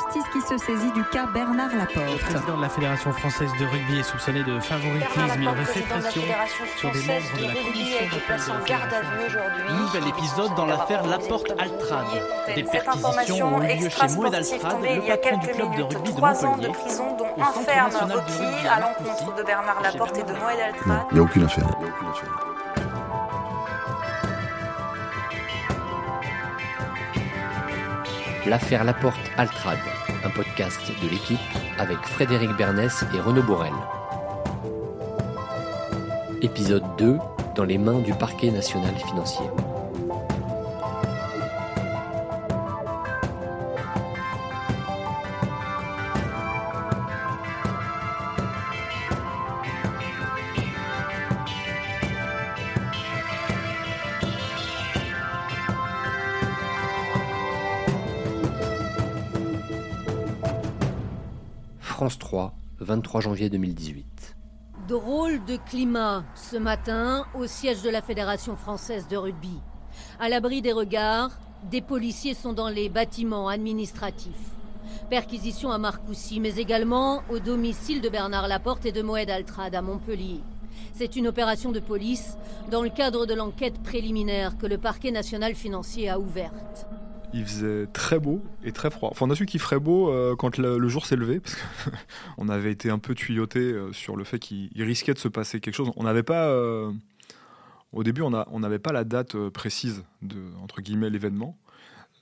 justice qui se saisit du cas Bernard Laporte. Le président de la Fédération française de rugby est soupçonné de favoritisme. Il aurait fait pression sur des membres de la commission de garde à vue aujourd'hui. Nouvel épisode dans l'affaire Laporte-Altrad. Des perquisitions ont eu lieu chez Moed Altrad, le patron du club de rugby de Montpellier. ans de prison, dont un ferme requis à l'encontre de Bernard Laporte et de Moed Altrad. Il n'y a aucune affaire. L'affaire Laporte-Altrad, un podcast de l'équipe avec Frédéric Bernès et Renaud Borel. Épisode 2 Dans les mains du parquet national financier. 23 janvier 2018. Drôle de climat ce matin au siège de la Fédération française de rugby. À l'abri des regards, des policiers sont dans les bâtiments administratifs. Perquisition à Marcoussis, mais également au domicile de Bernard Laporte et de Moed Altrad à Montpellier. C'est une opération de police dans le cadre de l'enquête préliminaire que le parquet national financier a ouverte il faisait très beau et très froid. Enfin, on a su qu'il ferait beau euh, quand le, jour s'est levé, parce qu'on avait été un peu tuyauté euh, sur le fait qu'il risquait de se passer quelque chose. On n'avait pas, euh, au début, on n'avait pas la date précise de entre guillemets l'événement,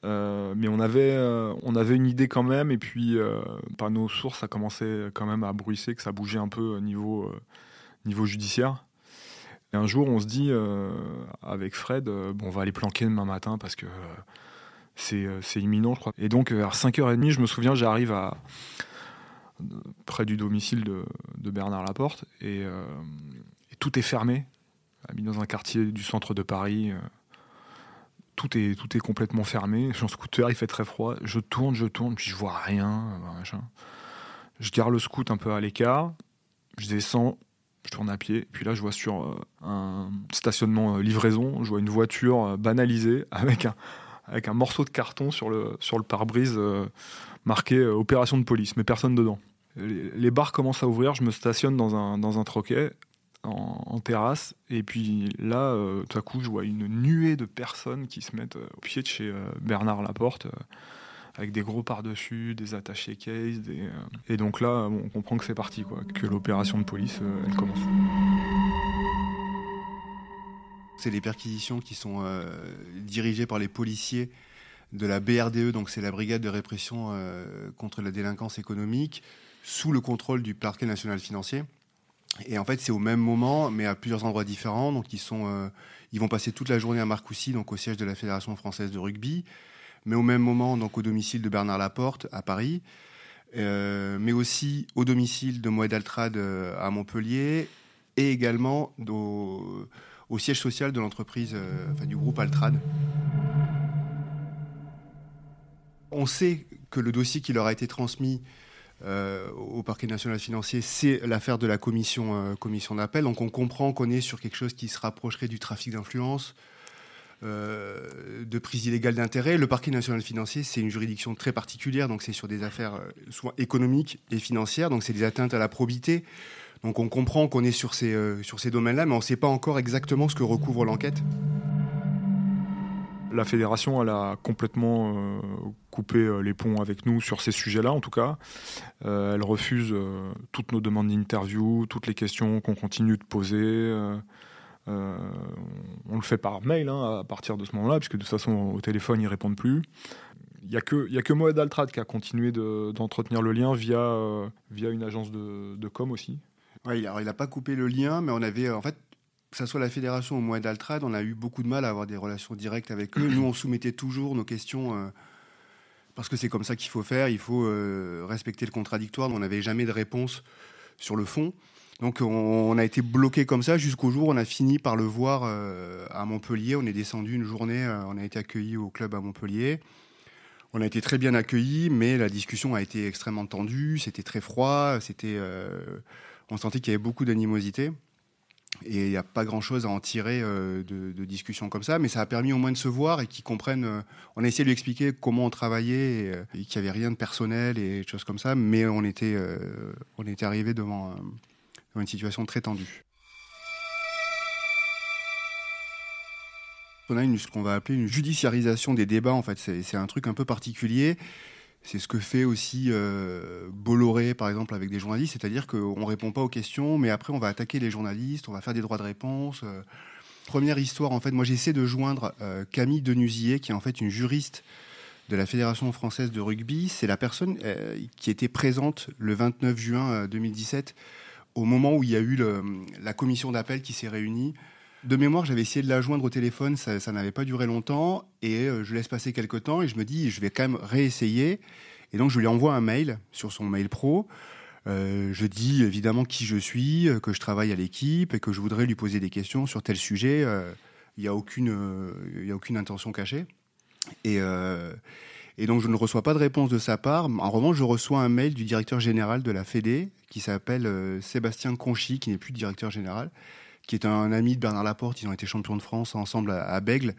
mais on avait, on avait une idée quand même. Et puis, par nos sources, ça commençait quand même à bruisser, que ça bougeait un peu au niveau, niveau judiciaire. Et un jour, on se dit avec Fred, bon, on va aller planquer demain matin parce que c'est imminent, je crois. Et donc, euh, à 5h30, je me souviens, j'arrive à près du domicile de, Bernard Laporte euh, et, tout est fermé, mis dans un quartier du centre de Paris. tout est, tout est complètement fermé. Je suis en scooter, il fait très froid. Je tourne, je tourne, puis je vois rien. Je garde le scoot un peu à l'écart. Je descends, je tourne à pied. Puis là, je vois sur un stationnement livraison, je vois une voiture banalisée avec un, avec un morceau de carton sur le, sur le pare-brise euh, marqué euh, opération de police, mais personne dedans. Les, bars commencent à ouvrir, je me stationne dans un, dans un troquet en, terrasse, et puis là, euh, tout à coup, je vois une nuée de personnes qui se mettent au pied de chez Bernard Laporte avec des gros par-dessus, des attachés case. Et donc là, on comprend que c'est parti, quoi, que l'opération de police, elle commence. C'est les perquisitions qui sont euh, dirigées par les policiers de la BRDE, donc c'est la brigade de répression euh, contre la délinquance économique, sous le contrôle du parquet national financier. Et en fait, c'est au même moment, mais à plusieurs endroits différents. Donc, ils, sont, euh, ils vont passer toute la journée à Marcoussis, donc au siège de la Fédération française de rugby, mais au même moment, donc au domicile de Bernard Laporte à Paris, mais aussi au domicile de Moed Altrad à Montpellier, et également au, au siège social de l'entreprise, euh, enfin, du groupe Altrad. On sait que le dossier qui leur a été transmis euh, au parquet national financier, c'est l'affaire de la commission, euh, commission d'appel. Donc on comprend qu'on est sur quelque chose qui se rapprocherait du trafic d'influence, de prise illégale d'intérêt. Le parquet national financier, c'est une juridiction très particulière, donc c'est sur des affaires économiques et financières, donc c'est des atteintes à la probité. Donc on comprend qu'on est sur ces, euh, domaines-là, mais on ne sait pas encore exactement ce que recouvre l'enquête. La fédération, elle a complètement euh, coupé euh, les ponts avec nous sur ces sujets-là, en tout cas. elle refuse toutes nos demandes d'interview, toutes les questions qu'on continue de poser. on le fait par mail hein, à partir de ce moment-là, puisque de toute façon, au téléphone, ils répondent plus. Il n'y a, a que Moed Altrad qui a continué d'entretenir le lien via, une agence de com aussi, Ouais, il n'a pas coupé le lien, mais on avait, en fait, que ce soit la fédération ou moi d'Altrad, on a eu beaucoup de mal à avoir des relations directes avec eux. Nous, on soumettait toujours nos questions euh, parce que c'est comme ça qu'il faut faire. Il faut euh, respecter le contradictoire. On n'avait jamais de réponse sur le fond. Donc, on, a été bloqué comme ça jusqu'au jour où on a fini par le voir euh, à Montpellier. On est descendu une journée, on a été accueillis au club à Montpellier. On a été très bien accueillis, mais la discussion a été extrêmement tendue. C'était très froid. C'était on sentait qu'il y avait beaucoup d'animosité. Et il n'y a pas grand-chose à en tirer de, de, discussions comme ça, mais ça a permis au moins de se voir et qu'ils comprennent. on a essayé de lui expliquer comment on travaillait et, qu'il n'y avait rien de personnel et choses comme ça, mais on était, on était arrivé devant, devant une situation très tendue. On a une, ce qu'on va appeler une judiciarisation des débats. En fait, c'est un truc un peu particulier. C'est ce que fait aussi euh, Bolloré, par exemple, avec des journalistes. C'est-à-dire qu'on ne répond pas aux questions, mais après, on va attaquer les journalistes, on va faire des droits de réponse. Euh. Première histoire, en fait, moi, j'essaie de joindre euh, Camille Denusier, qui est en fait une juriste de la Fédération française de rugby. C'est la personne qui était présente le 29 juin 2017, au moment où il y a eu la commission d'appel qui s'est réunie de mémoire, j'avais essayé de la joindre au téléphone, ça, n'avait pas duré longtemps, et euh, je laisse passer quelques temps, et je me dis, je vais quand même réessayer. Et donc, je lui envoie un mail sur son mail pro. Euh, je dis évidemment qui je suis, euh, que je travaille à l'équipe, et que je voudrais lui poser des questions sur tel sujet. Il n'y a, aucune, a aucune intention cachée. Et, et donc, je ne reçois pas de réponse de sa part. En revanche, je reçois un mail du directeur général de la Fédé, qui s'appelle Sébastien Conchy, qui n'est plus directeur général, qui est un ami de Bernard Laporte. Ils ont été champions de France ensemble à, Bègle.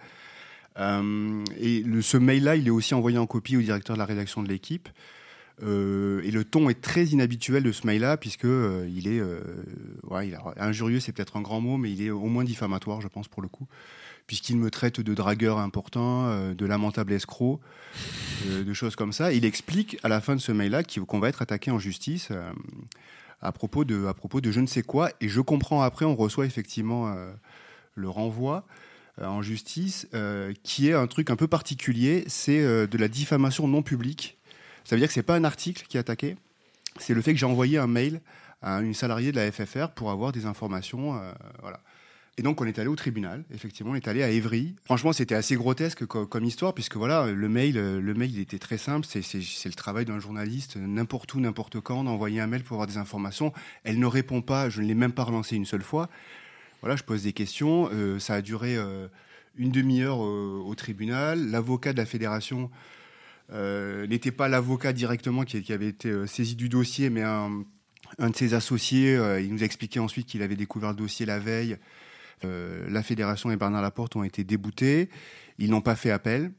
Euh, et ce mail-là, il est aussi envoyé en copie au directeur de la rédaction de l'équipe. Euh, et le ton est très inhabituel de ce mail-là, puisque euh, il est, il injurieux, c'est peut-être un grand mot, mais il est au moins diffamatoire, je pense pour le coup, puisqu'il me traite de dragueur important, de lamentable escroc, de choses comme ça. Il explique à la fin de ce mail-là qu'on va être attaqué en justice à propos de, je ne sais quoi. Et je comprends après, on reçoit effectivement euh, le renvoi euh, en justice, euh, qui est un truc un peu particulier, c'est de la diffamation non publique. Ça veut dire que c'est pas un article qui est attaqué, c'est le fait que j'ai envoyé un mail à une salariée de la FFR pour avoir des informations. voilà. Et donc, on est allé au tribunal. Effectivement, on est allé à Évry. Franchement, c'était assez grotesque comme, histoire, puisque voilà, le mail, le mail, il était très simple. C'est le travail d'un journaliste, n'importe où, n'importe quand, d'envoyer un mail pour avoir des informations. Elle ne répond pas. Je ne l'ai même pas relancé une seule fois. Voilà, je pose des questions. Euh, ça a duré euh, une demi-heure au tribunal. L'avocat de la fédération euh, n'était pas l'avocat directement qui, qui, avait été saisi du dossier, mais un, un de ses associés. il nous a expliqué ensuite qu'il avait découvert le dossier la veille. Euh, la fédération et Bernard Laporte ont été déboutés. Ils n'ont pas fait appel.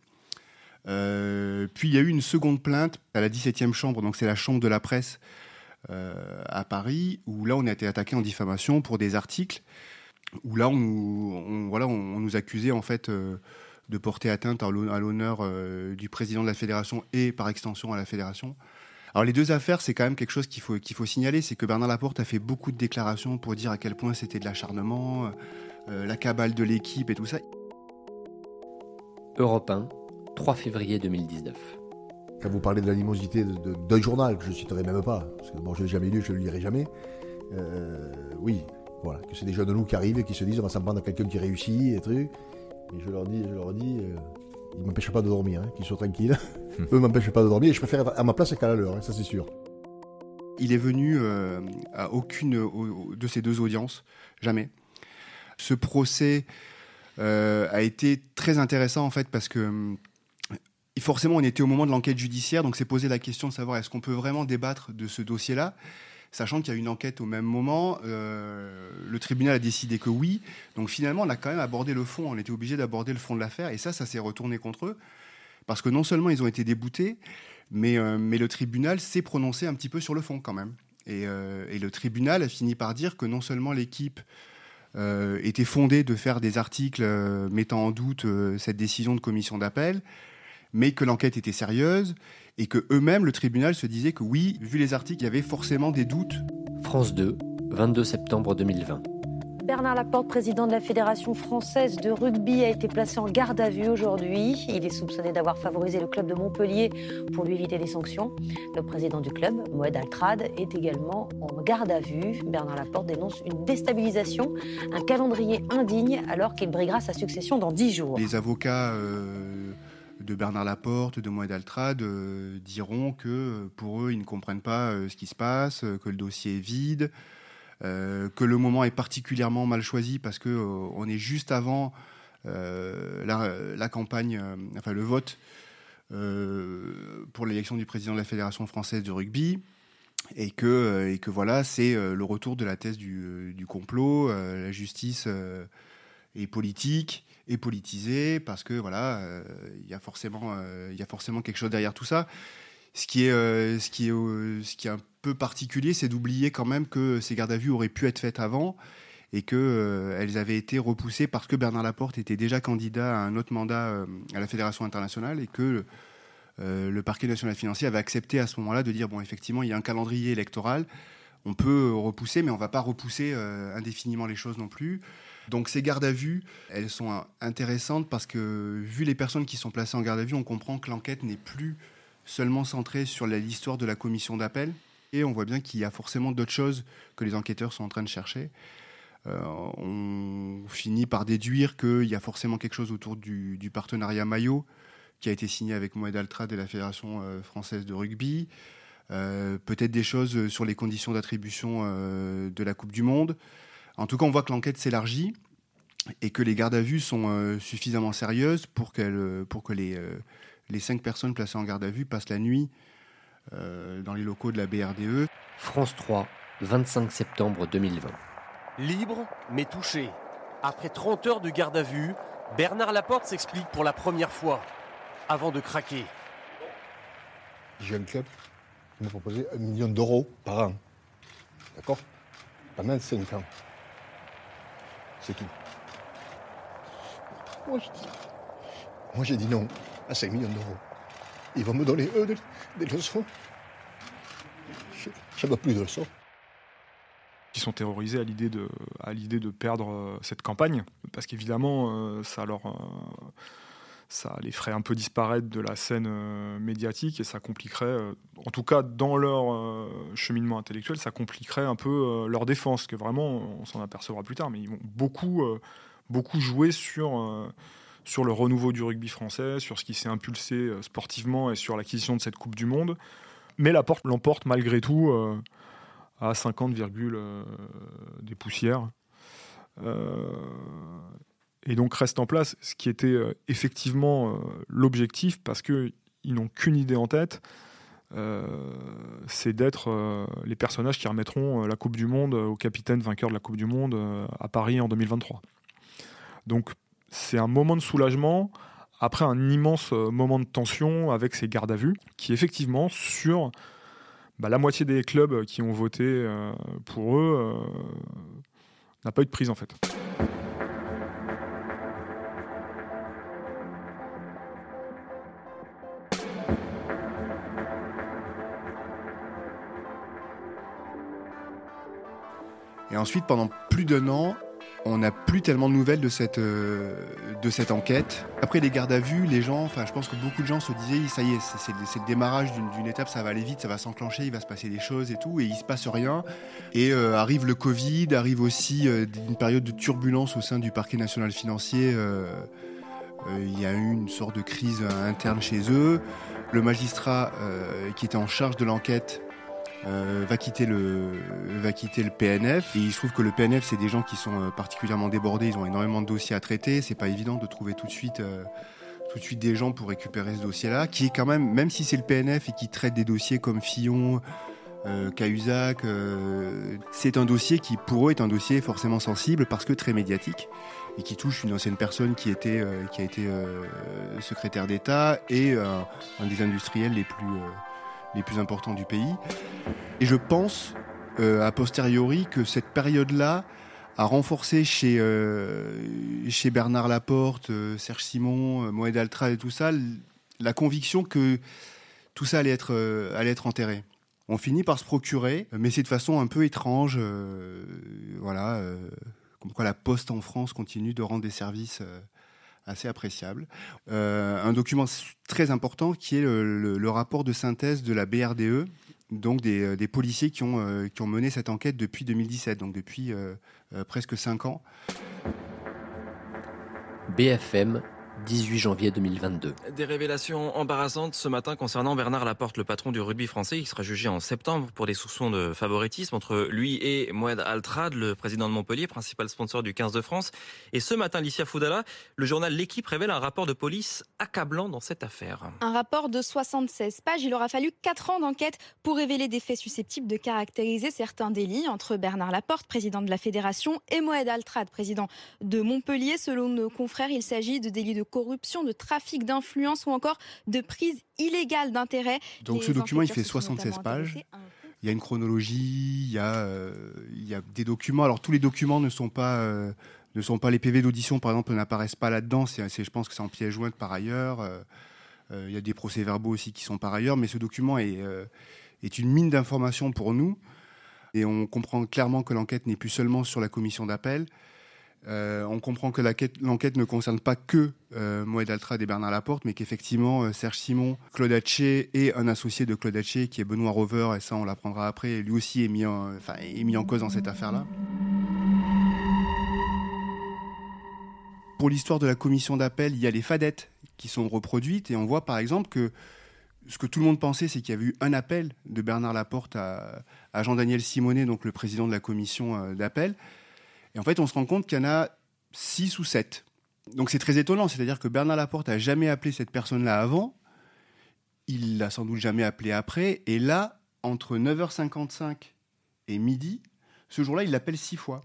Euh, puis il y a eu une seconde plainte à la 17e chambre, donc c'est la chambre de la presse euh, à Paris, où là on a été attaqué en diffamation pour des articles, où là on nous, voilà, on, nous accusait en fait de porter atteinte à l'honneur du président de la fédération et par extension à la fédération. Alors les deux affaires, c'est quand même quelque chose qu'il faut, qu'il faut signaler, c'est que Bernard Laporte a fait beaucoup de déclarations pour dire à quel point c'était de l'acharnement, euh, la cabale de l'équipe et tout ça. Europe 1, 3 février 2019. Quand vous parlez de l'animosité d'un journal, que je ne citerai même pas, parce que bon, je ne l'ai jamais lu, je ne le lirai jamais, euh, oui, voilà, que c'est des jeunes de nous qui arrivent et qui se disent on va s'en prendre à quelqu'un qui réussit et trucs. Et je leur dis, je leur dis, euh, ils m'empêchent pas de dormir, hein, qu'ils soient tranquilles. Eux m'empêchent pas de dormir et je préfère être à ma place qu'à la leur, hein, ça c'est sûr. Il est venu à aucune de ces deux audiences, jamais. Ce procès euh, a été très intéressant en fait parce que euh, forcément on était au moment de l'enquête judiciaire, donc c'est posé la question de savoir est-ce qu'on peut vraiment débattre de ce dossier-là, sachant qu'il y a une enquête au même moment. Euh, le tribunal a décidé que oui, donc finalement on a quand même abordé le fond, on était obligé d'aborder le fond de l'affaire, et ça, ça s'est retourné contre eux, parce que non seulement ils ont été déboutés, mais, mais le tribunal s'est prononcé un petit peu sur le fond quand même. Et, et, le tribunal a fini par dire que non seulement l'équipe euh, était fondé de faire des articles euh, mettant en doute euh, cette décision de commission d'appel, mais que l'enquête était sérieuse et que eux-mêmes, le tribunal, se disait que oui, vu les articles, il y avait forcément des doutes. France 2, 22 septembre 2020. Bernard Laporte, président de la Fédération française de rugby, a été placé en garde à vue aujourd'hui. Il est soupçonné d'avoir favorisé le club de Montpellier pour lui éviter des sanctions. Le président du club, Moed Altrad, est également en garde à vue. Bernard Laporte dénonce une déstabilisation, un calendrier indigne alors qu'il briguera sa succession dans dix jours. Les avocats euh, de Bernard Laporte, de Moed Altrad, euh, diront que pour eux, ils ne comprennent pas euh, ce qui se passe, que le dossier est vide. Euh, que le moment est particulièrement mal choisi parce que euh, on est juste avant euh, la, campagne, enfin le vote pour l'élection du président de la Fédération française de rugby. et que, voilà, c'est le retour de la thèse du complot, la justice est politique et politisée parce que voilà, il y a forcément, il y a forcément quelque chose derrière tout ça. Ce qui est, ce qui est, ce qui est un peu particulier, c'est d'oublier quand même que ces gardes à vue auraient pu être faites avant et qu'elles euh, avaient été repoussées parce que Bernard Laporte était déjà candidat à un autre mandat euh, à la Fédération internationale et que euh, le parquet national financier avait accepté à ce moment-là de dire bon effectivement il y a un calendrier électoral, on peut repousser mais on ne va pas repousser indéfiniment les choses non plus. Donc ces gardes à vue, elles sont intéressantes parce que vu les personnes qui sont placées en garde à vue, on comprend que l'enquête n'est plus seulement centrée sur l'histoire de la commission d'appel, et on voit bien qu'il y a forcément d'autres choses que les enquêteurs sont en train de chercher. Euh, on finit par déduire qu'il y a forcément quelque chose autour du, partenariat maillot qui a été signé avec Moed Altrad et la Fédération euh, française de rugby. Euh, peut-être des choses sur les conditions d'attribution de la Coupe du Monde. En tout cas, on voit que l'enquête s'élargit et que les gardes à vue sont suffisamment sérieuses pour, pour que les, les cinq personnes placées en garde à vue passent la nuit dans les locaux de la BRDE. France 3, 25 septembre 2020. Libre, mais touché. Après 30 heures de garde à vue, Bernard Laporte s'explique pour la première fois, avant de craquer. J'ai un club qui m'a proposé un million d'euros par an. D'accord? Pendant 5 ans. C'est tout. Moi, j'ai dit non à 5 millions d'euros. Ils vont me donner, eux, des, leçons. Je n'ai plus de leçons qui sont terrorisés à l'idée de, à l'idée de perdre euh, cette campagne, parce qu'évidemment, euh, ça leur, euh, ça les ferait un peu disparaître de la scène médiatique et ça compliquerait, en tout cas dans leur cheminement intellectuel, ça compliquerait un peu leur défense, que vraiment, on s'en apercevra plus tard, mais ils vont beaucoup, beaucoup jouer sur sur le renouveau du rugby français, sur ce qui s'est impulsé sportivement et sur l'acquisition de cette Coupe du Monde. Mais l'emporte malgré tout à 50, euh, des poussières. Euh, et donc reste en place ce qui était euh, effectivement l'objectif, parce qu'ils n'ont qu'une idée en tête, c'est d'être les personnages qui remettront la Coupe du Monde au capitaine vainqueur de la Coupe du Monde à Paris en 2023. Donc c'est un moment de soulagement après un immense moment de tension avec ces gardes à vue, qui effectivement sur bah, la moitié des clubs qui ont voté euh, pour eux euh, n'a pas eu de prise en fait. Ensuite, pendant plus d'un an, on n'a plus tellement de nouvelles de cette, euh, de cette enquête. Après les gardes à vue, les gens, enfin, je pense que beaucoup de gens se disaient, ça y est, c'est le démarrage d'une étape, ça va aller vite, ça va s'enclencher, il va se passer des choses et tout, et il se passe rien. Et euh, arrive le Covid, arrive aussi euh, une période de turbulence au sein du parquet national financier. il y a eu une sorte de crise interne chez eux. Le magistrat qui était en charge de l'enquête euh, va quitter le va quitter le PNF et il se trouve que le PNF c'est des gens qui sont euh, particulièrement débordés. Ils ont énormément de dossiers à traiter. C'est pas évident de trouver tout de suite euh, tout de suite des gens pour récupérer ce dossier là qui est quand même même si c'est le PNF et qui traite des dossiers comme Fillon euh, Cahuzac c'est un dossier qui pour eux est un dossier forcément sensible parce que très médiatique et qui touche une ancienne personne qui était qui a été secrétaire d'État et un des industriels les plus les plus importants du pays. Et je pense, euh, a posteriori, que cette période-là a renforcé chez, euh, chez Bernard Laporte, euh, Serge Simon, Moed Altra et tout ça, la conviction que tout ça allait être, allait être enterré. On finit par se procurer, mais c'est de façon un peu étrange. voilà, comme quoi la Poste en France continue de rendre des services assez appréciable. Euh, un document très important qui est le, rapport de synthèse de la BRDE, donc des, euh, policiers qui ont, euh, qui ont mené cette enquête depuis 2017, donc depuis presque 5 ans. BFM, 18 janvier 2022. Des révélations embarrassantes ce matin concernant Bernard Laporte, le patron du rugby français, qui sera jugé en septembre pour des soupçons de favoritisme entre lui et Moed Altrad, le président de Montpellier, principal sponsor du 15 de France. Et ce matin, Licia Foudala, le journal L'équipe révèle un rapport de police accablant dans cette affaire. Un rapport de 76 pages. Il aura fallu 4 ans d'enquête pour révéler des faits susceptibles de caractériser certains délits entre Bernard Laporte, président de la fédération, et Moed Altrad, président de Montpellier. Selon nos confrères, il s'agit de délits de corruption, de trafic d'influence ou encore de prise illégale d'intérêt. Donc ce document, il fait 76 pages. Il y a une chronologie, il y a, euh, il y a des documents. Alors tous les documents ne sont pas, euh, ne sont pas les PV d'audition, par exemple, n'apparaissent pas là-dedans. C'est, je pense que c'est en pièce jointe par ailleurs. Euh, il y a des procès-verbaux aussi qui sont par ailleurs, mais ce document est, est une mine d'informations pour nous. Et on comprend clairement que l'enquête n'est plus seulement sur la commission d'appel, euh, on comprend que l'enquête ne concerne pas que euh, Moed Altrad et Bernard Laporte, mais qu'effectivement euh, Serge Simon, Claude Haché et un associé de Claude Haché, qui est Benoît Rover, et ça on l'apprendra après, lui aussi est mis en, cause dans cette affaire-là. Pour l'histoire de la commission d'appel, il y a les fadettes qui sont reproduites, et on voit par exemple que ce que tout le monde pensait, c'est qu'il y avait eu un appel de Bernard Laporte à, à Jean-Daniel Simonet, donc le président de la commission d'appel. Et en fait, on se rend compte qu'il y en a six ou sept. Donc c'est très étonnant, c'est-à-dire que Bernard Laporte a jamais appelé cette personne-là avant, il l'a sans doute jamais appelé après, et là, entre 9h55 et midi, ce jour-là, il l'appelle six fois.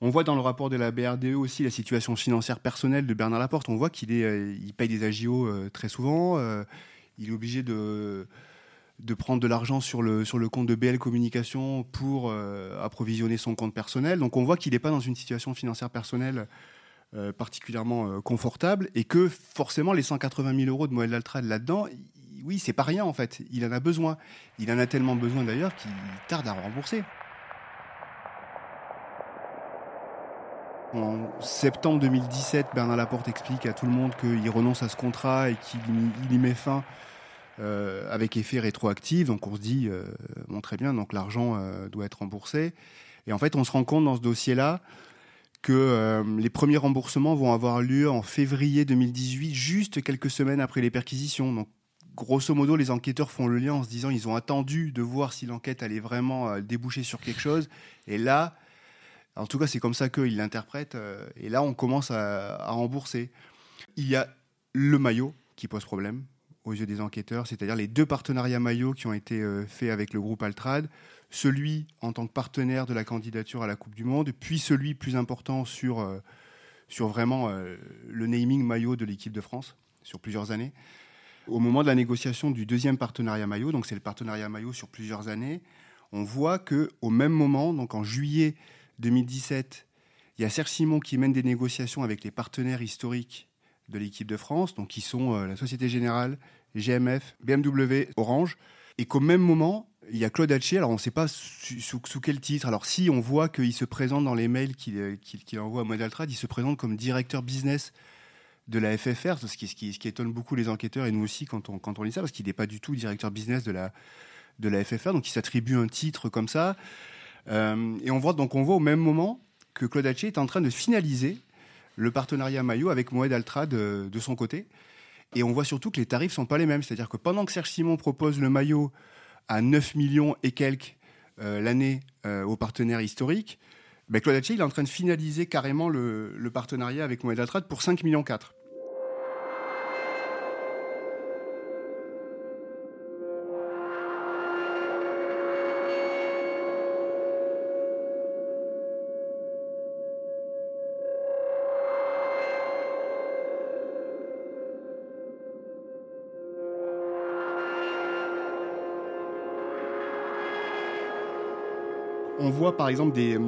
On voit dans le rapport de la BRDE aussi la situation financière personnelle de Bernard Laporte. On voit qu'il est, euh, il paye des agios euh, très souvent. Euh, il est obligé de, de prendre de l'argent sur le, compte de BL Communication pour euh, approvisionner son compte personnel. Donc on voit qu'il n'est pas dans une situation financière personnelle euh, particulièrement euh, confortable et que forcément les 180 000 euros de Moël Altrad là-dedans, oui, c'est pas rien en fait. Il en a besoin. Il en a tellement besoin d'ailleurs qu'il tarde à rembourser. En septembre 2017, Bernard Laporte explique à tout le monde qu'il renonce à ce contrat et qu'il y met fin euh, avec effet rétroactif. Donc on se dit, euh, bon très bien, donc l'argent euh, doit être remboursé. Et en fait, on se rend compte dans ce dossier-là que les premiers remboursements vont avoir lieu en février 2018, juste quelques semaines après les perquisitions. Donc grosso modo, les enquêteurs font le lien en se disant ils ont attendu de voir si l'enquête allait vraiment déboucher sur quelque chose. Et là, en tout cas, c'est comme ça qu'ils l'interprètent. et là, on commence à, à rembourser. Il y a le maillot qui pose problème aux yeux des enquêteurs, c'est-à-dire les deux partenariats maillots qui ont été euh, faits avec le groupe Altrad, celui en tant que partenaire de la candidature à la Coupe du Monde, puis celui plus important sur, euh, sur vraiment euh, le naming maillot de l'équipe de France sur plusieurs années. Au moment de la négociation du deuxième partenariat maillot, donc c'est le partenariat maillot sur plusieurs années, on voit que au même moment, donc en juillet 2017, il y a Serge Simon qui mène des négociations avec les partenaires historiques de l'équipe de France, donc qui sont euh, la Société Générale, GMF, BMW, Orange, et qu'au même moment, il y a Claude Haché, alors on ne sait pas sous, quel titre. Alors si on voit qu'il se présente dans les mails qu'il euh, envoie à Model Trade, il se présente comme directeur business de la FFR, ce qui, étonne beaucoup les enquêteurs et nous aussi quand on, lit ça, parce qu'il n'est pas du tout directeur business de la, FFR, donc il s'attribue un titre comme ça. Euh, et on voit donc on voit au même moment que Claude Haché est en train de finaliser le partenariat maillot avec Moed Altrad de, son côté. Et on voit surtout que les tarifs sont pas les mêmes. C'est-à-dire que pendant que Serge Simon propose le maillot à 9 millions et quelques euh, l'année euh, aux partenaires historiques, ben Claude Haché, il est en train de finaliser carrément le, le partenariat avec Moed Altrad pour 5 millions 4. On voit par exemple euh,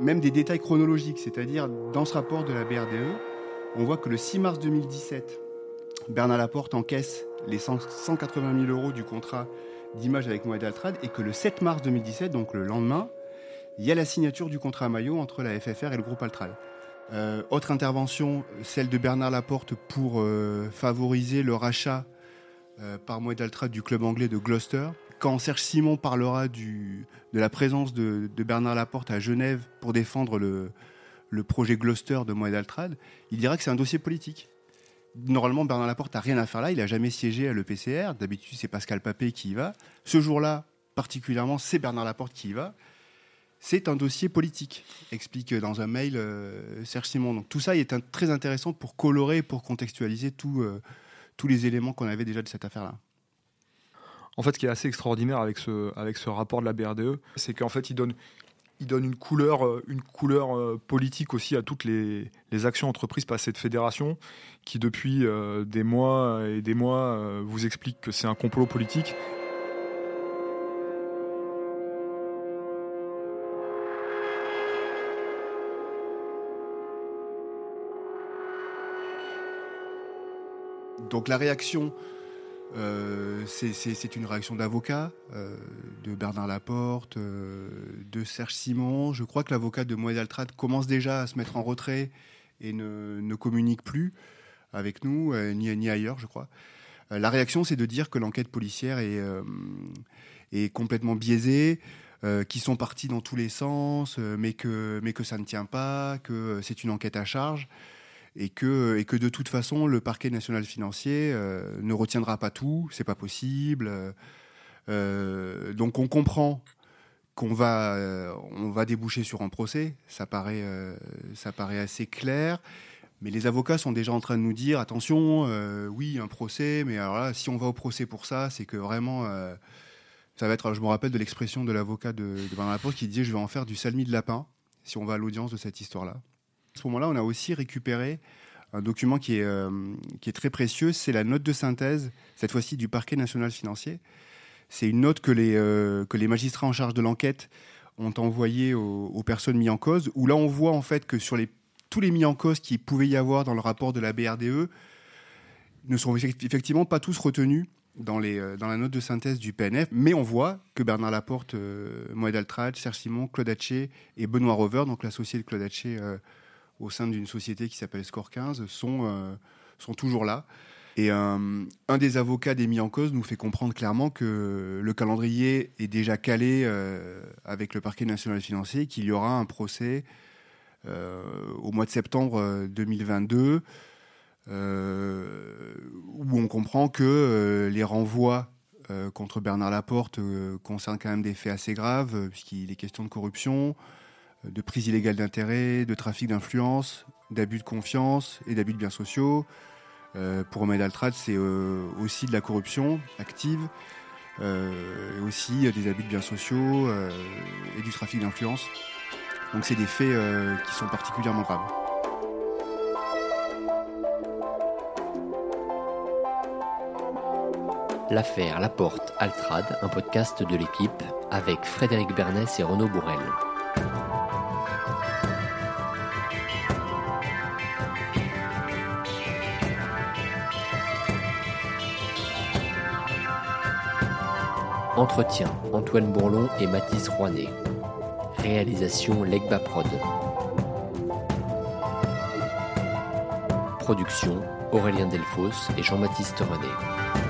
même des détails chronologiques, c'est-à-dire dans ce rapport de la BRDE, on voit que le 6 mars 2017, Bernard Laporte encaisse les 180 000 euros du contrat d'image avec Moed Altrad et que le 7 mars 2017, donc le lendemain, il y a la signature du contrat maillot entre la FFR et le groupe Altrad. Euh, autre intervention, celle de Bernard Laporte pour euh, favoriser le rachat par Moed Altrad du club anglais de Gloucester quand Serge Simon parlera de la présence de, Bernard Laporte à Genève pour défendre le, projet Gloucester de Moed Altrad, il dira que c'est un dossier politique normalement, Bernard Laporte n'a rien à faire là. Il n'a jamais siégé à l'EPCR. D'habitude, c'est Pascal Papé qui y va. Ce jour-là, particulièrement, c'est Bernard Laporte qui y va. C'est un dossier politique, explique dans un mail euh, Serge Simon. Donc tout ça est très intéressant pour colorer, pour contextualiser euh, tous les éléments qu'on avait déjà de cette affaire-là. En fait, ce qui est assez extraordinaire avec ce, avec ce rapport de la BRDE, c'est qu'en fait, il donne, il donne une couleur, euh, une couleur euh, politique aussi à toutes les, actions entreprises par cette fédération, qui depuis euh, des mois et des mois vous explique que c'est un complot politique. Donc la réaction euh, c'est une réaction d'avocat, euh, de Bernard Laporte, euh, de Serge Simon. Je crois que l'avocat de Moed Altrad commence déjà à se mettre en retrait et ne, communique plus avec nous, ni, ailleurs, je crois. la réaction, c'est de dire que l'enquête policière est, complètement biaisée, qu'ils sont partis dans tous les sens, mais que ça ne tient pas, que c'est une enquête à charge et que, de toute façon, le parquet national financier euh, ne retiendra pas tout, c'est pas possible. Euh, donc on comprend qu'on va, euh, déboucher sur un procès, ça paraît, ça paraît assez clair. Mais les avocats sont déjà en train de nous dire attention, oui, un procès, mais alors là, si on va au procès pour ça, c'est que vraiment, ça va être. je me rappelle de l'expression de l'avocat de, de Bernard Laporte qui disait je vais en faire du salmi de lapin si on va à l'audience de cette histoire-là. Moment-là, on a aussi récupéré un document qui est, euh, qui est très précieux, c'est la note de synthèse, cette fois-ci du parquet national financier. C'est une note que les, euh, magistrats en charge de l'enquête ont envoyée aux, personnes mises en cause, où là on voit en fait que sur les, tous les mis en cause qui pouvaient y avoir dans le rapport de la BRDE ne sont effectivement pas tous retenus euh, dans la note de synthèse du PNF, mais on voit que Bernard Laporte, Moed Altrad, Serge Simon, Claude Haché et Benoît Rover, donc l'associé de Claude Haché au sein d'une société qui s'appelle Score 15 sont, euh, sont toujours là. Et euh, un des avocats des mis en cause nous fait comprendre clairement que le calendrier est déjà calé euh, avec le parquet national financier, qu'il y aura un procès au mois de septembre 2022, où on comprend que les renvois contre Bernard Laporte concernent quand même des faits assez graves, puisqu'il est question de corruption, de prise illégale d'intérêt, de trafic d'influence, d'abus de confiance et d'abus de biens sociaux. Euh, pour Ahmed Altrad, c'est euh, aussi de la corruption active, euh, et aussi des abus de biens sociaux et du trafic d'influence. Donc c'est des faits qui sont particulièrement graves. L'affaire Laporte Altrad, un podcast de l'équipe avec Frédéric Bernès et Renaud Bourrel. Entretien Antoine Bourlon et Mathis Rouanet. Réalisation Legba Prod. Production Aurélien Delfos et Jean-Baptiste René.